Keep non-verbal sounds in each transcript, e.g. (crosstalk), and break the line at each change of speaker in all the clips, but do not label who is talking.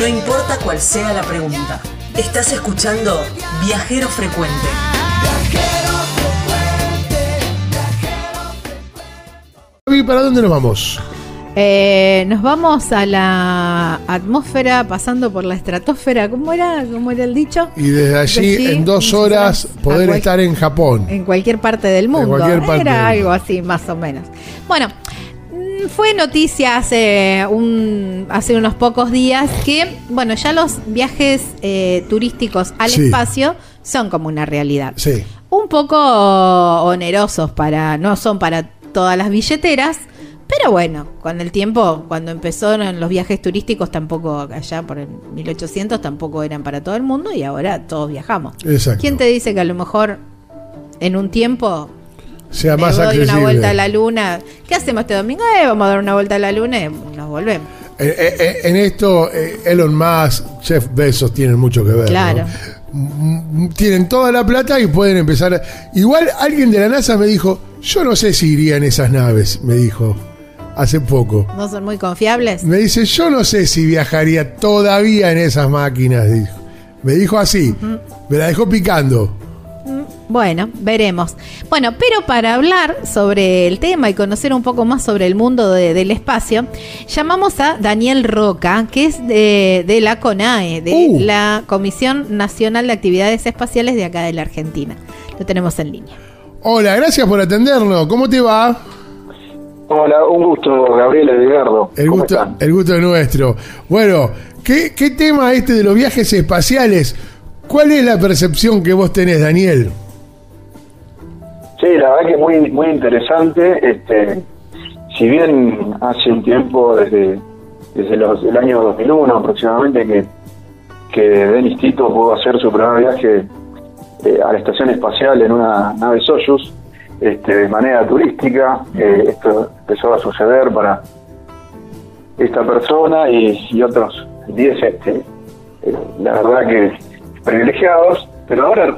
No importa cuál sea la pregunta. Estás escuchando Viajero Frecuente.
¿Y para dónde nos vamos?
Eh, nos vamos a la atmósfera pasando por la estratosfera. ¿Cómo era? ¿Cómo era el dicho?
Y desde allí, en dos horas, poder
cual-
estar en Japón.
En cualquier parte del mundo.
cualquier parte
Era
del
algo así, más o menos. Bueno, fue noticia hace, un, hace unos pocos días que, bueno, ya los viajes eh, turísticos al
Sí.
espacio son como una realidad.
Sí.
Un poco onerosos para, no son para todas las billeteras, pero bueno, con el tiempo, cuando empezaron los viajes turísticos, tampoco allá por el 1800, tampoco eran para todo el mundo y ahora todos viajamos.
Exacto.
¿Quién te dice que a lo mejor en un tiempo
Sea
me
más
doy una
accesible.
vuelta a la luna? ¿Qué hacemos este domingo? Eh, vamos a dar una vuelta a la luna y nos volvemos.
Eh, eh, eh, en esto, Elon Musk, Jeff Bezos tienen mucho que ver.
Claro.
Mm, Tienen toda la plata y pueden empezar. a- Igual alguien de la NASA me dijo: Yo no sé si iría en esas naves, me dijo hace poco.
¿No son muy confiables?
Me dice: Yo no sé si viajaría todavía en esas máquinas. Dijo. Me dijo así, me la dejó picando.
Bueno, veremos. Bueno, pero para hablar sobre el tema y conocer un poco más sobre el mundo de- del espacio, llamamos a Daniel Roca, que es de, de la CONAE, de
Uh.
la Comisión Nacional de Actividades Espaciales de acá de la Argentina. Lo tenemos en línea.
Hola, gracias por atendernos. ¿Cómo te va?
Hola, un gusto, Gabriela Edgardo.
El
¿Cómo
gusto,
están?
el gusto es nuestro. Bueno, ¿qué, ¿qué tema este de los viajes espaciales? ¿Cuál es la percepción que vos tenés, Daniel?
Sí, la verdad que es muy, muy interesante. Este, si bien hace un tiempo, desde, desde los, el año 2001 aproximadamente, que, que Denis Tito pudo hacer su primer viaje eh, a la estación espacial en una nave Soyuz, este, de manera turística, eh, esto empezó a suceder para esta persona y, y otros 10, este, eh, la verdad que privilegiados, pero ahora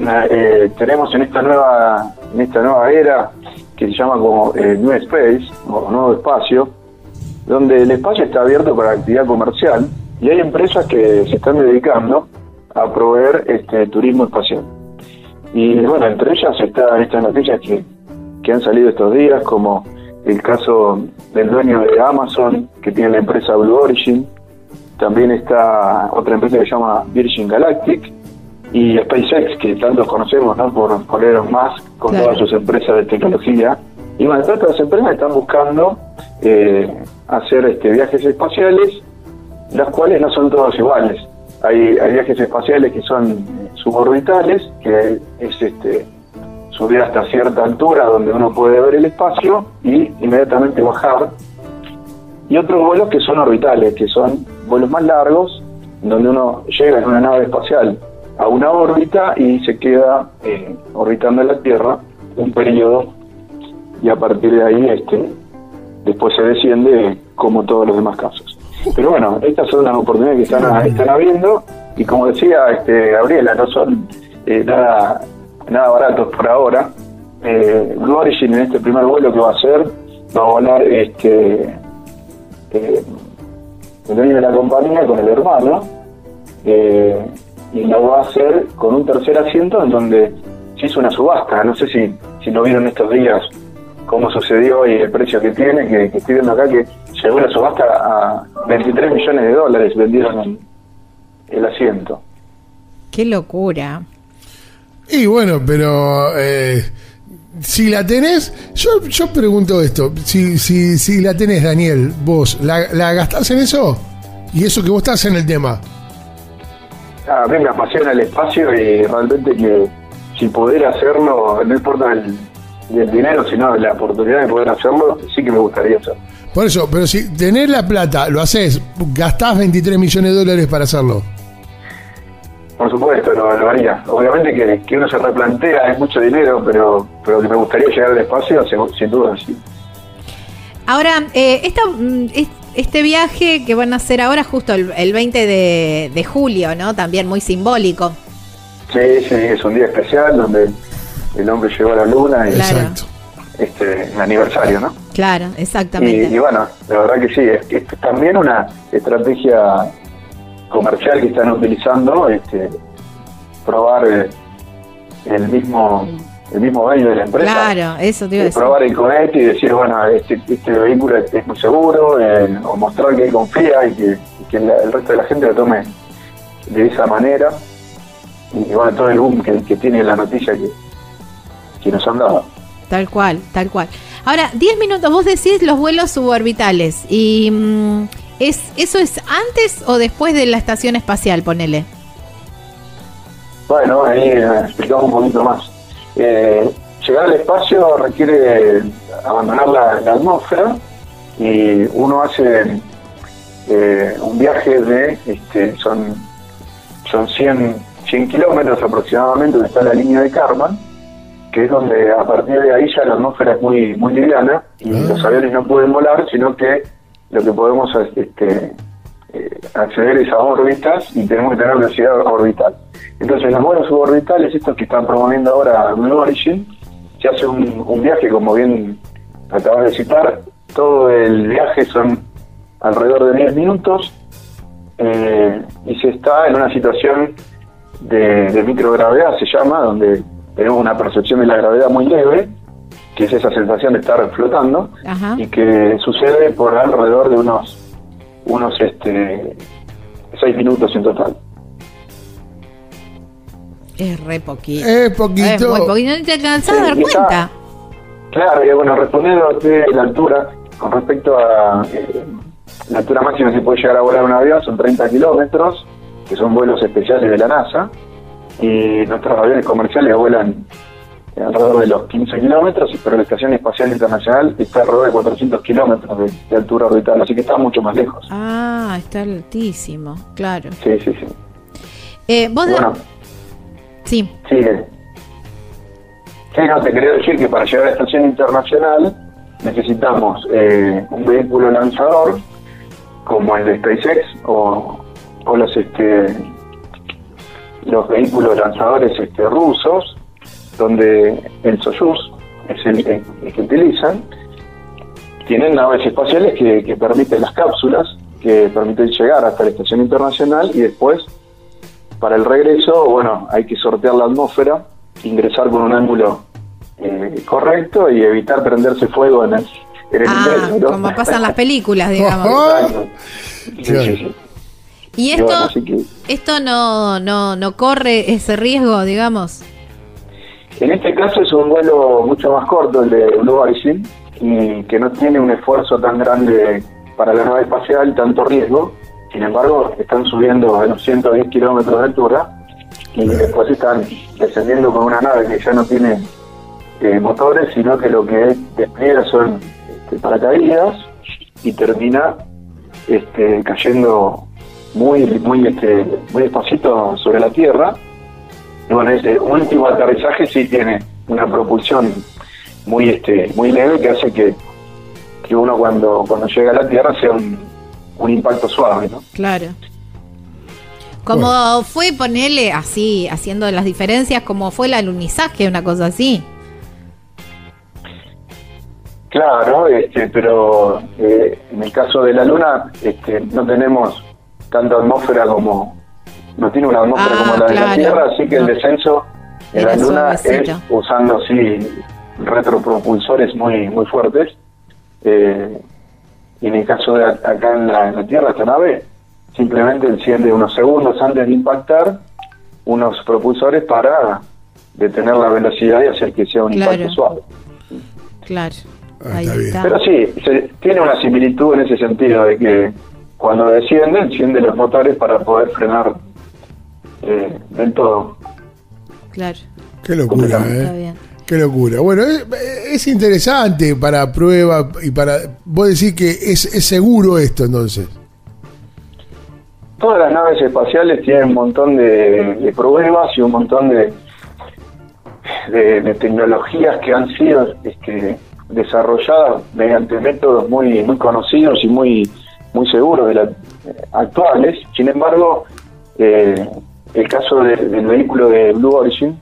tenemos en esta nueva en esta nueva era que se llama como eh, New Space o nuevo espacio, donde el espacio está abierto para actividad comercial y hay empresas que se están dedicando a proveer este turismo espacial. Y bueno, entre ellas están estas noticias que, que han salido estos días, como el caso del dueño de Amazon, que tiene la empresa Blue Origin, también está otra empresa que se llama Virgin Galactic, y SpaceX, que tantos conocemos ¿no? por, por Elon Musk, con
Claro.
todas sus empresas de tecnología. Y bueno, todas estas empresas están buscando eh, hacer este, viajes espaciales, las cuales no son todos iguales. Hay, hay viajes espaciales que son suborbitales, que es este subir hasta cierta altura donde uno puede ver el espacio y inmediatamente bajar. Y otros vuelos que son orbitales, que son vuelos más largos, donde uno llega en una nave espacial a una órbita y se queda eh, orbitando la Tierra un periodo y a partir de ahí este después se desciende como todos los demás casos. Pero bueno, estas son las oportunidades que están, están habiendo y como decía este Gabriela, no son eh, nada nada baratos por ahora. Eh, Blue Origin en este primer vuelo que va a hacer va a volar este eh, el dueño de la compañía con el hermano eh, y lo va a hacer con un tercer asiento en donde se hizo una subasta. No sé si, si lo vieron estos días cómo sucedió y el precio que tiene, que, que estoy viendo acá que llegó la subasta a 23 millones de dólares vendieron el, el asiento.
Qué locura.
Y bueno, pero eh, si la tenés, yo, yo pregunto esto, si, si, si la tenés, Daniel, vos, ¿la, ¿la gastás en eso? Y eso que vos estás en el tema.
A mí me apasiona el espacio y realmente que si poder hacerlo, no importa el, el dinero, sino la oportunidad de poder hacerlo, sí que me gustaría hacerlo.
Por eso, pero si tenés la plata, lo haces, gastás 23 millones de dólares para hacerlo.
Por supuesto, lo, lo haría. Obviamente que, que uno se replantea, es mucho dinero, pero, pero que me gustaría llegar al espacio, sin, sin duda, sí.
Ahora, eh, esta, mm, es- este viaje que van a hacer ahora justo el, el 20 de, de julio, ¿no? También muy simbólico.
Sí, sí, es un día especial donde el hombre llegó a la luna y
Claro.
Este el aniversario, ¿no?
Claro, exactamente.
y bueno, la verdad que sí, es, es también una estrategia comercial que están utilizando, este, probar eh, el mismo el mismo dueño de la empresa.
Claro, eso te iba a
Eh,
decir.
probar el cohete y decir, bueno, este, este vehículo es, es muy seguro, eh, o mostrar que él confía y que, y que la- el resto de la gente lo tome de esa manera. Y bueno, todo el boom que, que tiene la noticia que, que nos han dado.
Tal cual, tal cual. Ahora, 10 minutos, vos decís los vuelos suborbitales. ¿Y mm, es, eso es antes o después de la estación espacial, ponele?
Bueno, ahí eh, explicamos un poquito más. Eh, llegar al espacio requiere abandonar la, la atmósfera y uno hace eh, un viaje de, este, son, son 100, 100 kilómetros aproximadamente, donde está la línea de Karman, que es donde a partir de ahí ya la atmósfera es muy, muy liviana y los aviones no pueden volar, sino que lo que podemos este, eh, acceder a órbitas y tenemos que tener velocidad orbital. Entonces, los vuelos suborbitales, estos que están promoviendo ahora Blue Origin, se hace un, un viaje, como bien acabas de citar, todo el viaje son alrededor de 10 minutos eh, y se está en una situación de, de microgravedad, se llama, donde tenemos una percepción de la gravedad muy leve, que es esa sensación de estar flotando,
Ajá.
y que sucede por alrededor de unos unos este seis minutos en total.
Es re poquito.
Es
Es
poquito.
muy poquito. No te alcanzás a dar
está-
cuenta.
Claro, y bueno, respondiendo de la altura, con respecto a eh, la altura máxima que se puede llegar a volar un avión, son 30 kilómetros, que son vuelos especiales de la NASA, y nuestros aviones comerciales vuelan alrededor de los 15 kilómetros, pero la Estación Espacial Internacional está alrededor de 400 kilómetros de, de altura orbital, así que está mucho más lejos.
Ah, está altísimo, claro.
Sí, sí, sí.
Eh, vos
Bueno,
Sí,
Sigue. Sí, no, te quería decir que para llegar a la estación internacional necesitamos eh, un vehículo lanzador como el de SpaceX o, o los este los vehículos lanzadores este, rusos donde el Soyuz es el, que utilizan tienen naves espaciales que, que permiten las cápsulas que permiten llegar hasta la estación internacional y después para el regreso, bueno, hay que sortear la atmósfera, ingresar con un ángulo eh, correcto y evitar prenderse fuego en el, en el
ah,
ingreso. ¿no?
como pasan las películas, (laughs) digamos.
Sí, sí, sí.
Y
Y
esto,
bueno, así que
esto no, no, no corre ese riesgo, digamos.
En este caso es un vuelo mucho más corto el de Blue Origin y que no tiene un esfuerzo tan grande para la nave espacial, tanto riesgo. Sin embargo, están subiendo a los 110 kilómetros de altura y después están descendiendo con una nave que ya no tiene eh, motores, sino que lo que despliega son este, paracaídas y termina este, cayendo muy muy este, muy despacito sobre la Tierra. Y bueno, ese último aterrizaje sí tiene una propulsión muy este muy leve que hace que, que uno cuando cuando llega a la Tierra sea un, un impacto suave, ¿no?
Claro. Como fue ponerle así, haciendo las diferencias, como fue el alunizaje, una cosa así.
Claro, este, pero eh, en el caso de la Luna este, no tenemos tanta atmósfera como no tiene una atmósfera
Ah,
como la de la. Tierra, así que el descenso en la Luna es usando sí retropropulsores muy muy fuertes. Eh, y en el caso de a- acá en la, en la Tierra esta nave simplemente enciende unos segundos antes de impactar unos propulsores para detener la velocidad y hacer que sea un
Claro.
impacto suave.
Claro.
Ah,
Ahí está.
Pero sí, se- tiene una similitud en ese sentido de que cuando desciende, enciende los motores para poder frenar eh, del todo.
Claro.
Qué locura,
Está
¿eh?
bien.
Qué locura. Bueno, es, es interesante para prueba y para. Vos decís que es, es seguro esto entonces.
Todas las naves espaciales tienen un montón de, de pruebas y un montón de, de, de tecnologías que han sido este, desarrolladas mediante métodos muy muy conocidos y muy muy seguros de la, actuales. Sin embargo, eh, el caso de- del vehículo de Blue Origin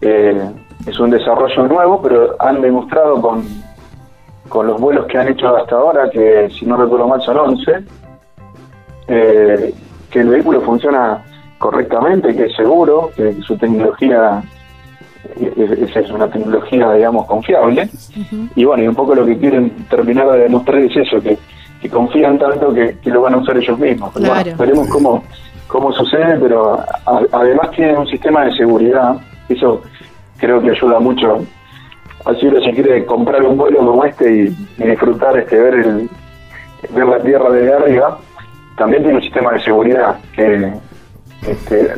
eh, es un desarrollo nuevo, pero han demostrado con, con los vuelos que han hecho hasta ahora, que si no recuerdo mal son 11, eh, que el vehículo funciona correctamente, que es seguro, que su tecnología es, es una tecnología, digamos, confiable. Y bueno, y un poco lo que quieren terminar de demostrar es eso, que, que confían tanto que, que lo van a usar ellos mismos. Pero bueno,
Claro.
veremos cómo, cómo sucede, pero a- además tienen un sistema de seguridad, eso creo que ayuda mucho. Así uno se quiere comprar un vuelo como este y, y disfrutar, este ver el ver la tierra de arriba, también tiene un sistema de seguridad que este,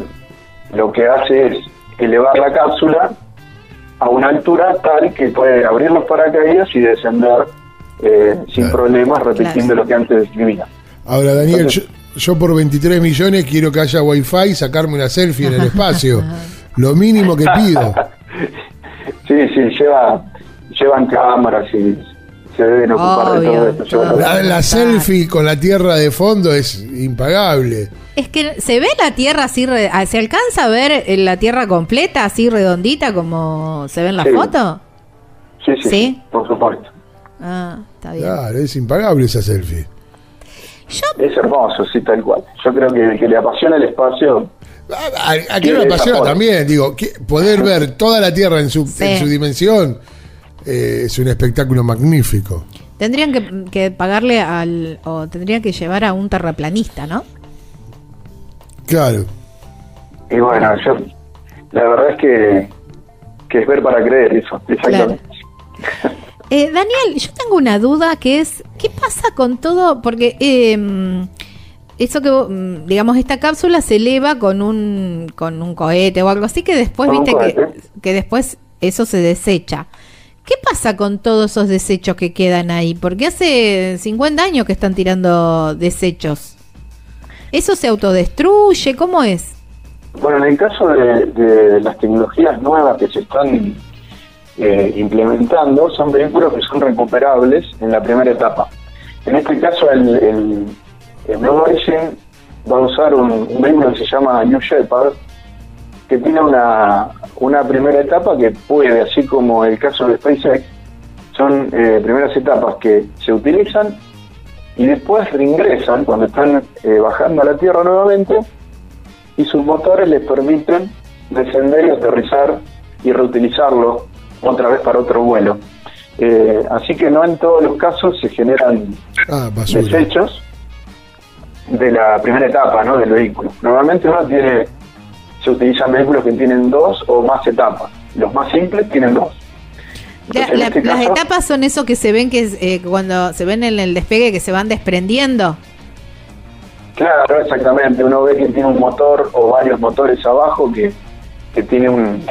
lo que hace es elevar la cápsula a una altura tal que puede abrir los paracaídas y descender eh, sin
Claro.
problemas, repitiendo lo que antes describía.
Ahora, Daniel,
Entonces-
yo por 23 millones quiero que haya wifi y sacarme una selfie en el espacio. (laughs) Lo mínimo que pido. (laughs)
Sí, sí, lleva, llevan cámaras y se deben ocupar de todo esto.
todo.
La, la selfie con la tierra de fondo es impagable.
Es que se ve la tierra así, re- ah, ¿se alcanza a ver eh, la tierra completa, así redondita como se ve en la
Sí.
foto?
Sí, sí,
¿Sí?
sí, por supuesto.
Ah, está bien.
Claro, es impagable esa selfie.
Yo,
Es hermoso, sí, tal cual. Yo creo que el que le apasiona el espacio,
A, me apasiona también, digo, que poder ver toda la tierra en su,
Sí.
en su dimensión eh, es un espectáculo magnífico.
tendrían que, que pagarle al, o tendrían que llevar a un terraplanista, ¿no?
Claro.
y bueno, yo, la verdad es que, que es ver para creer eso, exactamente.
Eh, Daniel, yo tengo una duda que es, ¿qué pasa con todo? Porque eh, eso que, mm, digamos, esta cápsula se eleva con un, con un cohete o algo así que después, viste, que, que después eso se desecha. ¿Qué pasa con todos esos desechos que quedan ahí? Porque hace 50 años que están tirando desechos. ¿Eso se autodestruye? ¿Cómo es?
Bueno, en el caso de, de las tecnologías nuevas que se están eh, implementando, son vehículos que son recuperables en la primera etapa. En este caso, el, Blue Origin va a usar un, un vehículo que se llama New Shepard, que tiene una, una primera etapa que puede, así como el caso de SpaceX, son eh, primeras etapas que se utilizan y después reingresan cuando están eh, bajando a la Tierra nuevamente y sus motores les permiten descender y aterrizar y reutilizarlo otra vez para otro vuelo. Eh, así que no en todos los casos se generan
Ah,
desechos de la primera etapa ¿no? del vehículo. Normalmente uno tiene, se utilizan vehículos que tienen dos o más etapas. Los más simples tienen dos. Entonces,
la-
este
las etapas son eso que se ven que eh, cuando se ven en el despegue que se van desprendiendo.
Claro, exactamente. Uno ve que tiene un motor o varios motores abajo que, que tiene un-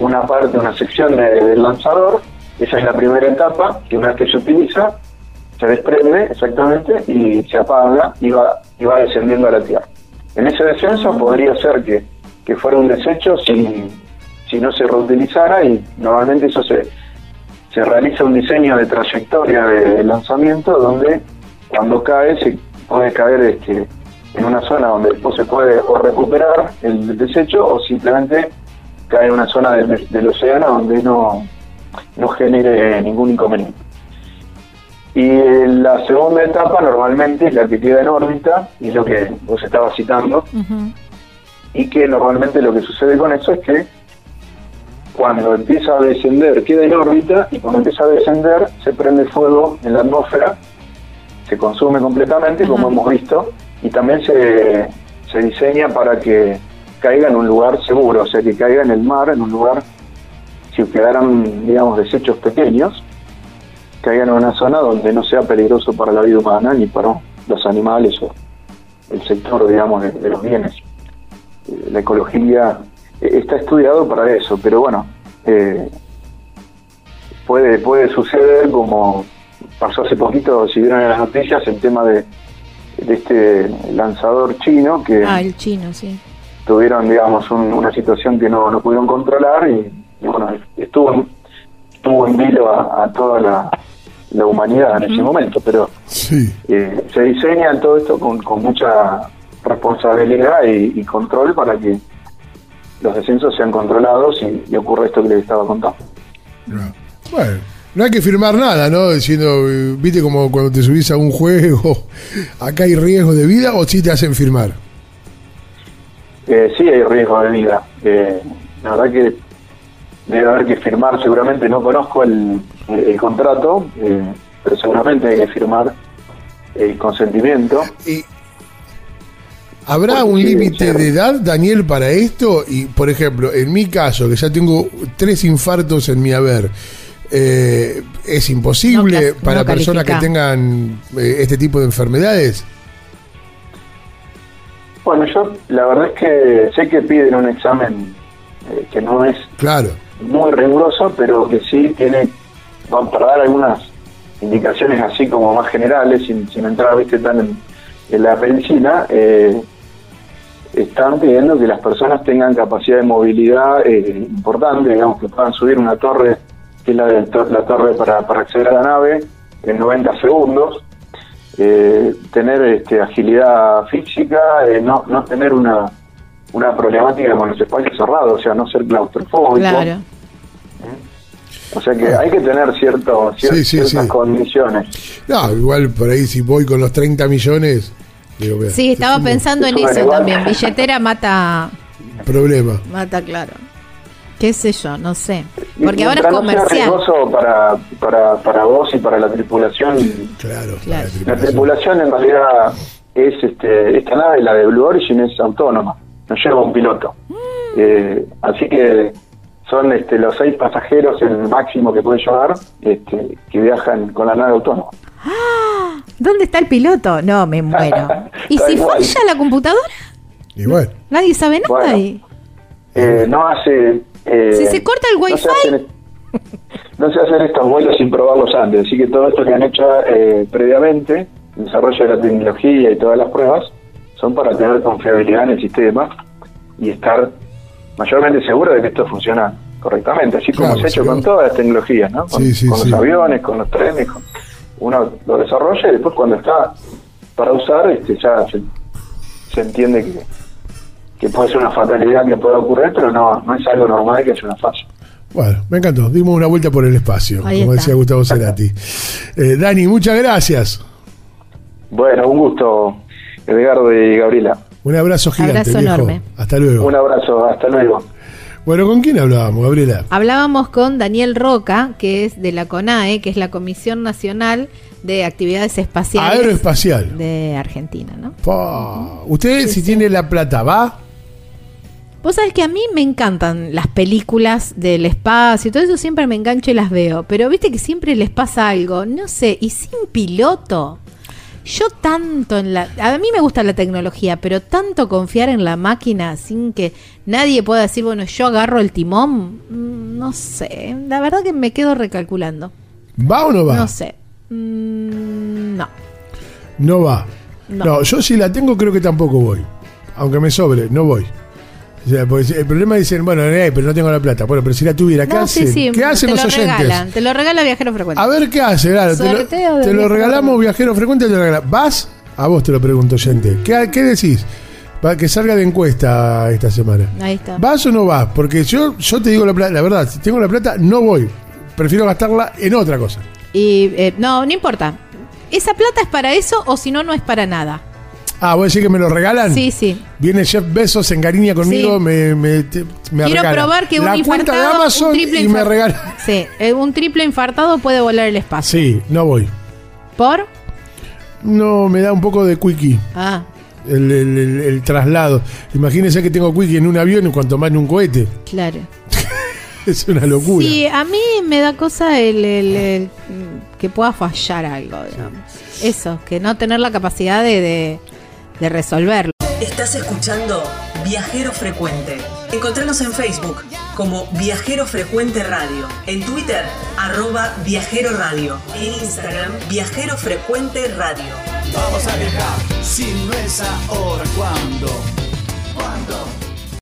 una parte, una sección de- del lanzador. Esa es la primera etapa, que una vez que se utiliza, se desprende exactamente y se apaga y va, y va descendiendo a la Tierra. En ese descenso podría ser que, que fuera un desecho si, si no se reutilizara y normalmente eso se, se realiza un diseño de trayectoria de lanzamiento donde cuando cae se puede caer este, en una zona donde después se puede o recuperar el desecho o simplemente cae en una zona del, del océano donde no, no genere ningún inconveniente. Y la segunda etapa normalmente es la que queda en órbita, y es lo que vos estabas citando, y que normalmente lo que sucede con eso es que cuando empieza a descender queda en órbita y cuando empieza a descender se prende fuego en la atmósfera, se consume completamente como hemos visto y también se, se diseña para que caiga en un lugar seguro, o sea que caiga en el mar, en un lugar, si quedaran digamos desechos pequeños, caigan en una zona donde no sea peligroso para la vida humana ni para los animales o el sector digamos de- los bienes eh, la ecología eh, está estudiado para eso, pero bueno, eh, puede puede suceder como pasó hace poquito, si vieron en las noticias, el tema de, de este lanzador chino que
Ah, el chino, sí.
Tuvieron, digamos, un- una situación que no, no pudieron controlar y, y bueno, estuvo en, estuvo en vilo a, a toda la, la humanidad en ese momento, pero
Sí.
eh, se diseña todo esto con, con mucha responsabilidad y, y control para que los descensos sean controlados y, y ocurra esto que les estaba contando.
No. Bueno, no hay que firmar nada, ¿no? Diciendo, eh, viste como cuando te subís a un juego, (laughs) acá hay riesgo de vida o si te hacen firmar.
Eh, sí hay riesgo de vida. Eh, la verdad que debe haber que firmar, seguramente no conozco el, el contrato, eh, pero seguramente hay que firmar el consentimiento.
Y ¿Habrá
Porque
un límite
sí.
de edad, Daniel, para esto? Y, por ejemplo, en mi caso, que ya tengo tres infartos en mi haber, eh, ¿es imposible
No
para
no
personas que tengan eh, este tipo de enfermedades?
Bueno, yo la verdad es que sé que piden un examen eh, que no es
Claro.
muy riguroso, pero que sí tiene, vamos, para dar algunas indicaciones así como más generales, sin, sin entrar ¿viste, tan en, en la medicina, eh, están pidiendo que las personas tengan capacidad de movilidad eh, importante, digamos, que puedan subir una torre, que es la, to- la torre para, para acceder a la nave, en 90 segundos, eh, tener este, agilidad física, eh, no, no tener una, una problemática con los espacios cerrados, o sea, no ser claustrofóbico.
Claro.
O sea que hay que tener cierto, cier-
Sí, sí,
ciertas
sí.
condiciones.
No, igual por ahí si voy con los 30 millones, digo,
Sí, estaba
es un
pensando en eso
igual.
también. Billetera mata,
Problema.
mata claro. ¿Qué sé yo? No sé. Porque ahora es
no
comercial.
riesgoso para, para, para vos y para la tripulación.
Claro.
Claro.
La tripulación en realidad es, este, esta nave, la de Blue Origin, es autónoma, no lleva un piloto.
Mm.
Eh, así que son este, los seis pasajeros el máximo que puede llevar este, que viajan con la nave autónoma.
¿Dónde está el piloto? No, me muero. (laughs) ¿Y si falla la computadora?
Y bueno,
Nadie sabe nada.
Bueno.
y-
Eh, no hace... eh,
Si se corta el
no se
wifi.
hacen- (laughs) No se hacen estos vuelos sin probarlos antes, así que todo esto que han hecho eh, previamente, el desarrollo de la tecnología y todas las pruebas, son para tener confiabilidad en el sistema y estar mayormente seguro de que esto funciona correctamente, así como
Claro,
se ha hecho con todas las tecnologías, ¿no? Con,
Sí, sí,
con
sí.
los aviones, con los trenes, con- uno lo desarrolla y después cuando está para usar, este, ya se, se entiende que, que puede ser una fatalidad que pueda ocurrir, pero no, no es algo normal que haya una falla.
bueno, me encantó. Dimos una vuelta por el espacio,
Ahí
como
está.
decía Gustavo Cerati. (laughs) Eh, Dani, muchas gracias.
Bueno, un gusto, Edgardo y Gabriela.
Un abrazo gigante,
Abrazo
viejo.
enorme.
Hasta luego.
Un abrazo, hasta luego.
Bueno, ¿con quién hablábamos, Gabriela?
Hablábamos con Daniel Roca, que es de la CONAE, que es la Comisión Nacional de Actividades Espaciales
Aeroespacial.
de Argentina, ¿no?
Pa. Usted, si tiene la plata, ¿va?
Vos sabés que a mí me encantan las películas del espacio y todo eso siempre me engancho y las veo, pero viste que siempre les pasa algo, no sé, y sin piloto. Yo tanto en la... A mí me gusta la tecnología, pero tanto confiar en la máquina sin que nadie pueda decir, bueno, yo agarro el timón, mm, no sé, la verdad que me quedo recalculando.
¿Va o no va?
No sé. Mm, no.
No va. No.
No.
yo si la tengo creo que tampoco voy. Aunque me sobre, no voy. O sea, porque el problema dicen, bueno, eh, pero no tengo la plata. Bueno, pero si la tuviera, ¿qué
No,
hacen?
sí, sí,
¿Qué hacen
te
los
lo
oyentes?
regalan, te lo regala viajero frecuente.
A ver qué hace, claro. Te lo, te regalamos, viajero frecuente, te lo regalamos. ¿Vas? A vos te lo pregunto, oyente. ¿Qué, qué decís? Para que salga de encuesta esta semana.
Ahí está.
¿Vas o no vas? Porque yo, yo te digo la, plata, la verdad, si tengo la plata, no voy. Prefiero gastarla en otra cosa.
Y eh, no, no importa. ¿Esa plata es para eso o si no, no es para nada?
Ah, ¿vos decís que me lo regalan?
Sí, sí.
Viene Jeff Bezos, se encariña conmigo,
Sí.
me, me, te- me
Quiero
regala.
probar que un
La cuenta de
infartado,
Amazon
un triple
y me regala.
Sí, eh, un triple infartado puede volar el espacio.
Sí, no voy.
¿Por?
No, me da un poco de quickie.
Ah,
El, el- el- el traslado. Imagínense que tengo quickie en un avión y cuanto más en un cohete.
claro. (laughs)
Es una locura.
Sí, a mí me da cosa el, el- el, que pueda fallar algo, digamos. Eso, que no tener la capacidad de, de, de resolverlo.
Estás escuchando Viajero Frecuente. Encontranos en Facebook como Viajero Frecuente Radio, en Twitter arroba Viajero Radio, en Instagram Viajero Frecuente Radio.
Vamos a viajar, si no es ahora, ¿cuándo?